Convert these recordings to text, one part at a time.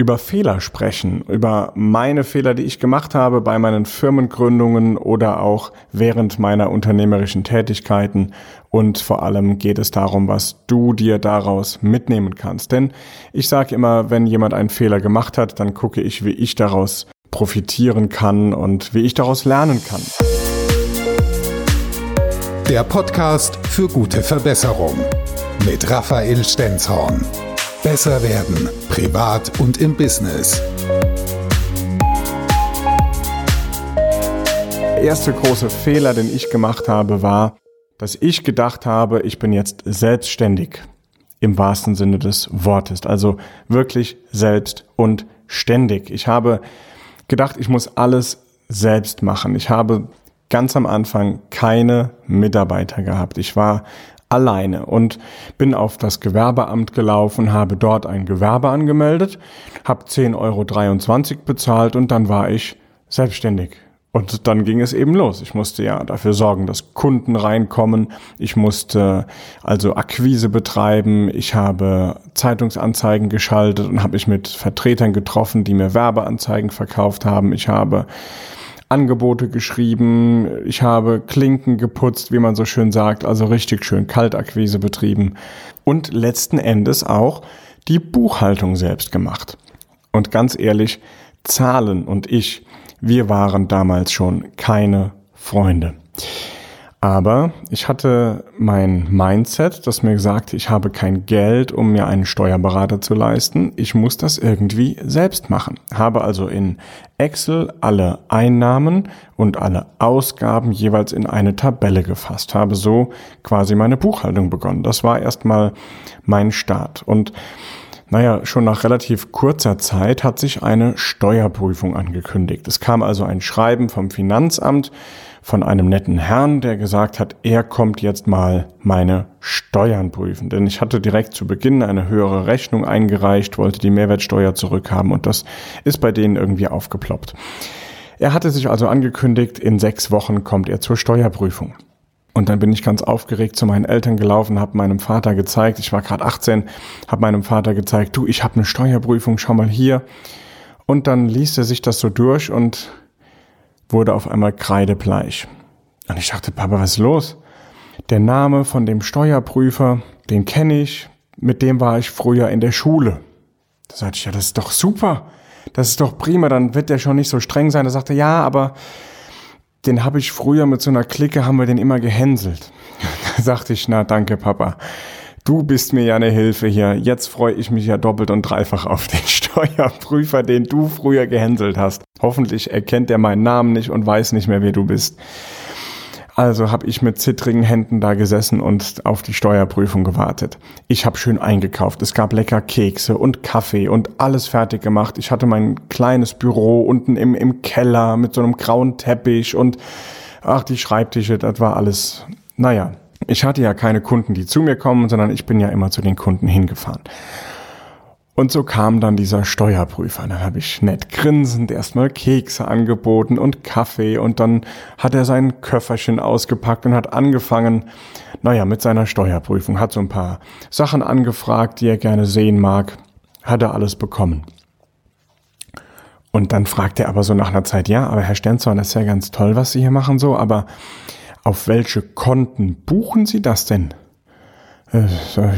über Fehler sprechen, über meine Fehler, die ich gemacht habe bei meinen Firmengründungen oder auch während meiner unternehmerischen Tätigkeiten. Und vor allem geht es darum, was du dir daraus mitnehmen kannst. Denn ich sage immer, wenn jemand einen Fehler gemacht hat, dann gucke ich, wie ich daraus profitieren kann und wie ich daraus lernen kann. Der Podcast für gute Verbesserung mit Raphael Stenzhorn. Besser werden, privat und im Business. Der erste große Fehler, den ich gemacht habe, war, dass ich gedacht habe, ich bin jetzt selbstständig im wahrsten Sinne des Wortes. Also wirklich selbst und ständig. Ich habe gedacht, ich muss alles selbst machen. Ich habe ganz am Anfang keine Mitarbeiter gehabt. Ich war alleine und bin auf das Gewerbeamt gelaufen, habe dort ein Gewerbe angemeldet, habe 10,23 Euro bezahlt und dann war ich selbstständig. Und dann ging es eben los. Ich musste ja dafür sorgen, dass Kunden reinkommen. Ich musste also Akquise betreiben. Ich habe Zeitungsanzeigen geschaltet und habe mich mit Vertretern getroffen, die mir Werbeanzeigen verkauft haben. Ich habe Angebote geschrieben, ich habe Klinken geputzt, wie man so schön sagt, also richtig schön Kaltakquise betrieben und letzten Endes auch die Buchhaltung selbst gemacht. Und ganz ehrlich, Zahlen und ich, wir waren damals schon keine Freunde. Aber ich hatte mein Mindset, das mir sagte, ich habe kein Geld, um mir einen Steuerberater zu leisten. Ich muss das irgendwie selbst machen. Habe also in Excel alle Einnahmen und alle Ausgaben jeweils in eine Tabelle gefasst. Habe so quasi meine Buchhaltung begonnen. Das war erstmal mein Start. Und naja, schon nach relativ kurzer Zeit hat sich eine Steuerprüfung angekündigt. Es kam also ein Schreiben vom Finanzamt, von einem netten Herrn, der gesagt hat, er kommt jetzt mal meine Steuern prüfen. Denn ich hatte direkt zu Beginn eine höhere Rechnung eingereicht, wollte die Mehrwertsteuer zurückhaben und das ist bei denen irgendwie aufgeploppt. Er hatte sich also angekündigt, in sechs Wochen kommt er zur Steuerprüfung. Und dann bin ich ganz aufgeregt zu meinen Eltern gelaufen, habe meinem Vater gezeigt, ich war gerade 18, habe meinem Vater gezeigt, du, ich habe eine Steuerprüfung, schau mal hier. Und dann ließ er sich das so durch und wurde auf einmal kreidebleich. Und ich dachte, Papa, was ist los? Der Name von dem Steuerprüfer, den kenne ich, mit dem war ich früher in der Schule. Da sagte ich, ja, das ist doch super. Das ist doch prima, dann wird der schon nicht so streng sein. Da sagte ja, aber den habe ich früher mit so einer Clique, haben wir den immer gehänselt. Da sagte ich, na danke, Papa. Du bist mir ja eine Hilfe hier. Jetzt freue ich mich ja doppelt und dreifach auf den Steuerprüfer, den du früher gehänselt hast. Hoffentlich erkennt er meinen Namen nicht und weiß nicht mehr, wer du bist. Also habe ich mit zittrigen Händen da gesessen und auf die Steuerprüfung gewartet. Ich habe schön eingekauft. Es gab lecker Kekse und Kaffee und alles fertig gemacht. Ich hatte mein kleines Büro unten im, im Keller mit so einem grauen Teppich und ach, die Schreibtische, das war alles, naja, ich hatte ja keine Kunden, die zu mir kommen, sondern ich bin ja immer zu den Kunden hingefahren. Und so kam dann dieser Steuerprüfer. Dann habe ich nett grinsend erstmal Kekse angeboten und Kaffee und dann hat er sein Köfferchen ausgepackt und hat angefangen, naja, mit seiner Steuerprüfung, hat so ein paar Sachen angefragt, die er gerne sehen mag, hat er alles bekommen. Und dann fragt er aber so nach einer Zeit, ja, aber Herr Sternzorn, das ist ja ganz toll, was Sie hier machen so, aber auf welche Konten buchen Sie das denn? Äh,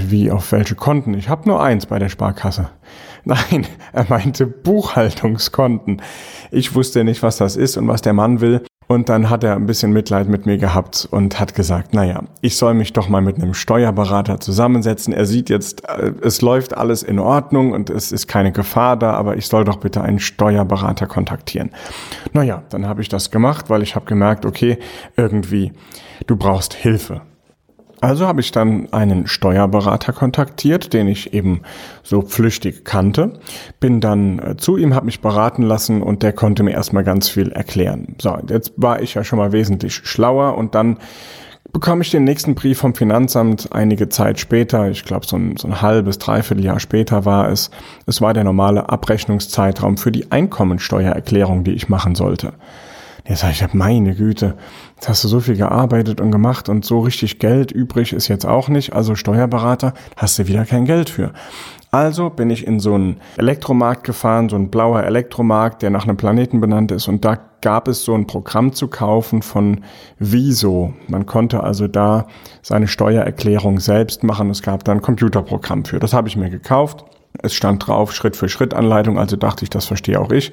wie auf welche Konten? Ich habe nur eins bei der Sparkasse. Nein, er meinte Buchhaltungskonten. Ich wusste nicht, was das ist und was der Mann will. Und dann hat er ein bisschen Mitleid mit mir gehabt und hat gesagt, naja, ich soll mich doch mal mit einem Steuerberater zusammensetzen. Er sieht jetzt, äh, es läuft alles in Ordnung und es ist keine Gefahr da, aber ich soll doch bitte einen Steuerberater kontaktieren. Naja, dann habe ich das gemacht, weil ich habe gemerkt, okay, irgendwie, du brauchst Hilfe. Also habe ich dann einen Steuerberater kontaktiert, den ich eben so flüchtig kannte, bin dann äh, zu ihm, habe mich beraten lassen und der konnte mir erstmal ganz viel erklären. So, jetzt war ich ja schon mal wesentlich schlauer und dann bekam ich den nächsten Brief vom Finanzamt einige Zeit später, ich glaube so ein, so ein halbes, dreiviertel Jahr später war es. Es war der normale Abrechnungszeitraum für die Einkommensteuererklärung, die ich machen sollte. Jetzt sage ich, meine Güte, jetzt hast du so viel gearbeitet und gemacht und so richtig Geld übrig ist jetzt auch nicht. Also Steuerberater hast du wieder kein Geld für. Also bin ich in so einen Elektromarkt gefahren, so ein blauer Elektromarkt, der nach einem Planeten benannt ist. Und da gab es so ein Programm zu kaufen von Viso. Man konnte also da seine Steuererklärung selbst machen. Es gab da ein Computerprogramm für. Das habe ich mir gekauft. Es stand drauf Schritt für Schritt Anleitung, also dachte ich, das verstehe auch ich.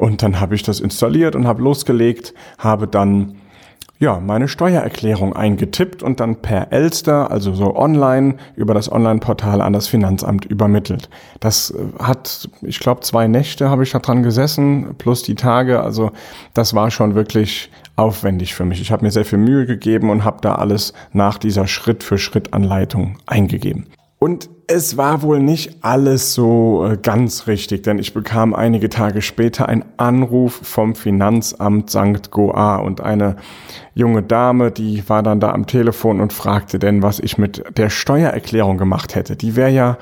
Und dann habe ich das installiert und habe losgelegt, habe dann ja, meine Steuererklärung eingetippt und dann per Elster, also so online, über das Online-Portal an das Finanzamt übermittelt. Das äh, hat, ich glaube, zwei Nächte habe ich da dran gesessen, plus die Tage. Also das war schon wirklich aufwendig für mich. Ich habe mir sehr viel Mühe gegeben und habe da alles nach dieser Schritt-für-Schritt-Anleitung eingegeben. Und es war wohl nicht alles so äh, ganz richtig, denn ich bekam einige Tage später einen Anruf vom Finanzamt St. Goa und eine junge Dame, die war dann da am Telefon und fragte denn, was ich mit der Steuererklärung gemacht hätte. Die wäre ja,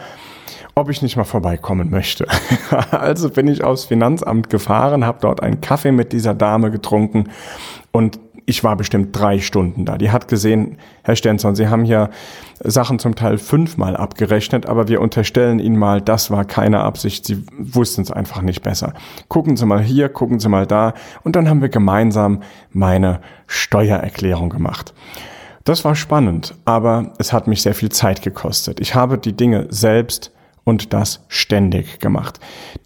ob ich nicht mal vorbeikommen möchte. also bin ich aufs Finanzamt gefahren, habe dort einen Kaffee mit dieser Dame getrunken und ich war bestimmt drei Stunden da. Die hat gesehen, Herr Stenson, Sie haben hier Sachen zum Teil fünfmal abgerechnet, aber wir unterstellen Ihnen mal, das war keine Absicht. Sie wussten es einfach nicht besser. Gucken Sie mal hier, gucken Sie mal da. Und dann haben wir gemeinsam meine Steuererklärung gemacht. Das war spannend, aber es hat mich sehr viel Zeit gekostet. Ich habe die Dinge selbst und das ständig gemacht.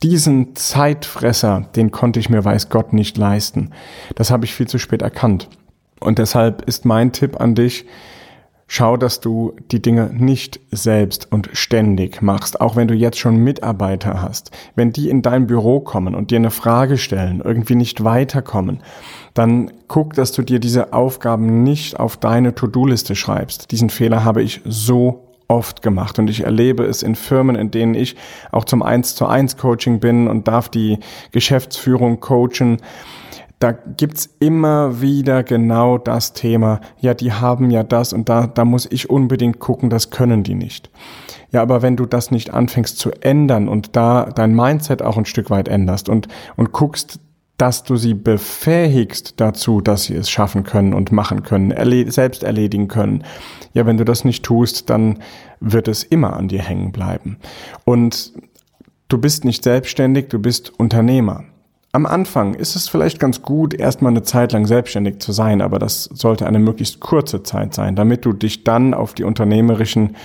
Diesen Zeitfresser, den konnte ich mir weiß Gott nicht leisten. Das habe ich viel zu spät erkannt. Und deshalb ist mein Tipp an dich, schau, dass du die Dinge nicht selbst und ständig machst, auch wenn du jetzt schon Mitarbeiter hast. Wenn die in dein Büro kommen und dir eine Frage stellen, irgendwie nicht weiterkommen, dann guck, dass du dir diese Aufgaben nicht auf deine To-Do-Liste schreibst. Diesen Fehler habe ich so oft gemacht und ich erlebe es in Firmen, in denen ich auch zum 1 zu 1 Coaching bin und darf die Geschäftsführung coachen. Da gibt's immer wieder genau das Thema. Ja, die haben ja das und da, da muss ich unbedingt gucken, das können die nicht. Ja, aber wenn du das nicht anfängst zu ändern und da dein Mindset auch ein Stück weit änderst und, und guckst, dass du sie befähigst dazu, dass sie es schaffen können und machen können, erle selbst erledigen können. Ja, wenn du das nicht tust, dann wird es immer an dir hängen bleiben. Und du bist nicht selbstständig, du bist Unternehmer. Am Anfang ist es vielleicht ganz gut, erstmal eine Zeit lang selbstständig zu sein, aber das sollte eine möglichst kurze Zeit sein, damit du dich dann auf die unternehmerischen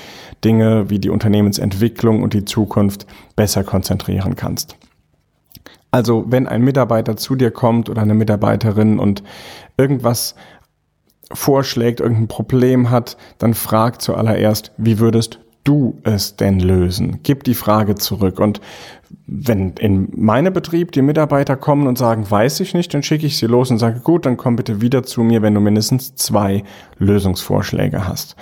Dinge wie die Unternehmensentwicklung und die Zukunft besser konzentrieren kannst. Also wenn ein Mitarbeiter zu dir kommt oder eine Mitarbeiterin und irgendwas vorschlägt, irgendein Problem hat, dann frag zuallererst, wie würdest du es denn lösen? Gib die Frage zurück. Und wenn in meinem Betrieb die Mitarbeiter kommen und sagen, weiß ich nicht, dann schicke ich sie los und sage, gut, dann komm bitte wieder zu mir, wenn du mindestens zwei Lösungsvorschläge hast.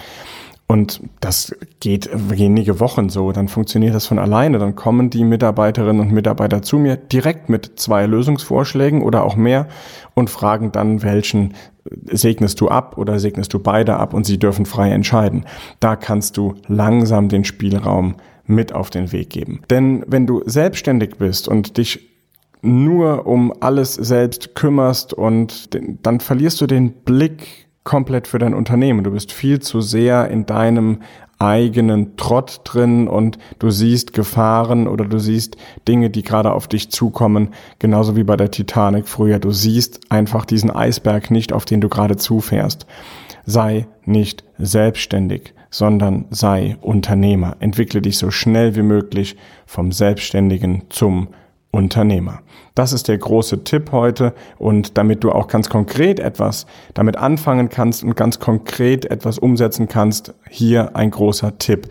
Und das geht wenige Wochen so, dann funktioniert das von alleine. Dann kommen die Mitarbeiterinnen und Mitarbeiter zu mir direkt mit zwei Lösungsvorschlägen oder auch mehr und fragen dann, welchen segnest du ab oder segnest du beide ab und sie dürfen frei entscheiden. Da kannst du langsam den Spielraum mit auf den Weg geben. Denn wenn du selbstständig bist und dich nur um alles selbst kümmerst und dann verlierst du den Blick komplett für dein Unternehmen. Du bist viel zu sehr in deinem eigenen Trott drin und du siehst Gefahren oder du siehst Dinge, die gerade auf dich zukommen, genauso wie bei der Titanic früher. Du siehst einfach diesen Eisberg nicht, auf den du gerade zufährst. Sei nicht selbstständig, sondern sei Unternehmer. Entwickle dich so schnell wie möglich vom Selbstständigen zum Unternehmer. Das ist der große Tipp heute und damit du auch ganz konkret etwas damit anfangen kannst und ganz konkret etwas umsetzen kannst, hier ein großer Tipp.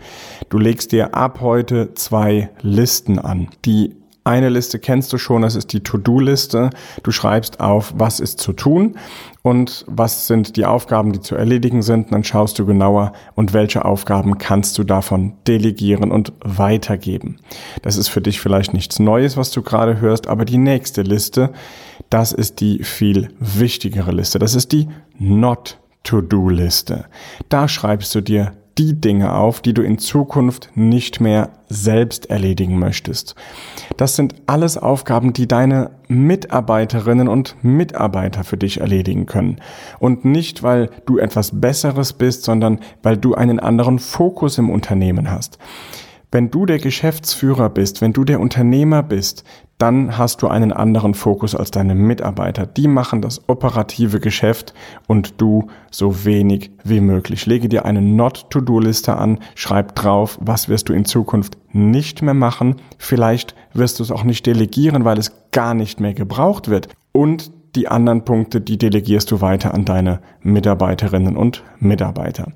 Du legst dir ab heute zwei Listen an. Die eine Liste kennst du schon, das ist die To-Do-Liste. Du schreibst auf, was ist zu tun und was sind die Aufgaben, die zu erledigen sind. Dann schaust du genauer und welche Aufgaben kannst du davon delegieren und weitergeben. Das ist für dich vielleicht nichts Neues, was du gerade hörst, aber die nächste Liste, das ist die viel wichtigere Liste. Das ist die Not To-Do-Liste. Da schreibst du dir die Dinge auf, die du in Zukunft nicht mehr selbst erledigen möchtest. Das sind alles Aufgaben, die deine Mitarbeiterinnen und Mitarbeiter für dich erledigen können. Und nicht, weil du etwas Besseres bist, sondern weil du einen anderen Fokus im Unternehmen hast. Wenn du der Geschäftsführer bist, wenn du der Unternehmer bist, dann hast du einen anderen Fokus als deine Mitarbeiter. Die machen das operative Geschäft und du so wenig wie möglich. Lege dir eine Not-to-Do-Liste an, schreib drauf, was wirst du in Zukunft nicht mehr machen. Vielleicht wirst du es auch nicht delegieren, weil es gar nicht mehr gebraucht wird. Und die anderen Punkte, die delegierst du weiter an deine Mitarbeiterinnen und Mitarbeiter.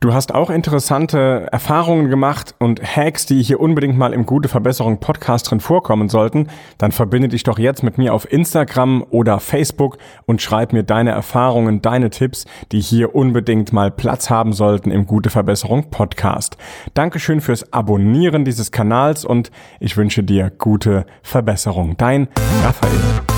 Du hast auch interessante Erfahrungen gemacht und Hacks, die hier unbedingt mal im Gute Verbesserung Podcast drin vorkommen sollten, dann verbinde dich doch jetzt mit mir auf Instagram oder Facebook und schreib mir deine Erfahrungen, deine Tipps, die hier unbedingt mal Platz haben sollten im Gute Verbesserung Podcast. Dankeschön fürs Abonnieren dieses Kanals und ich wünsche dir gute Verbesserung. Dein Raphael.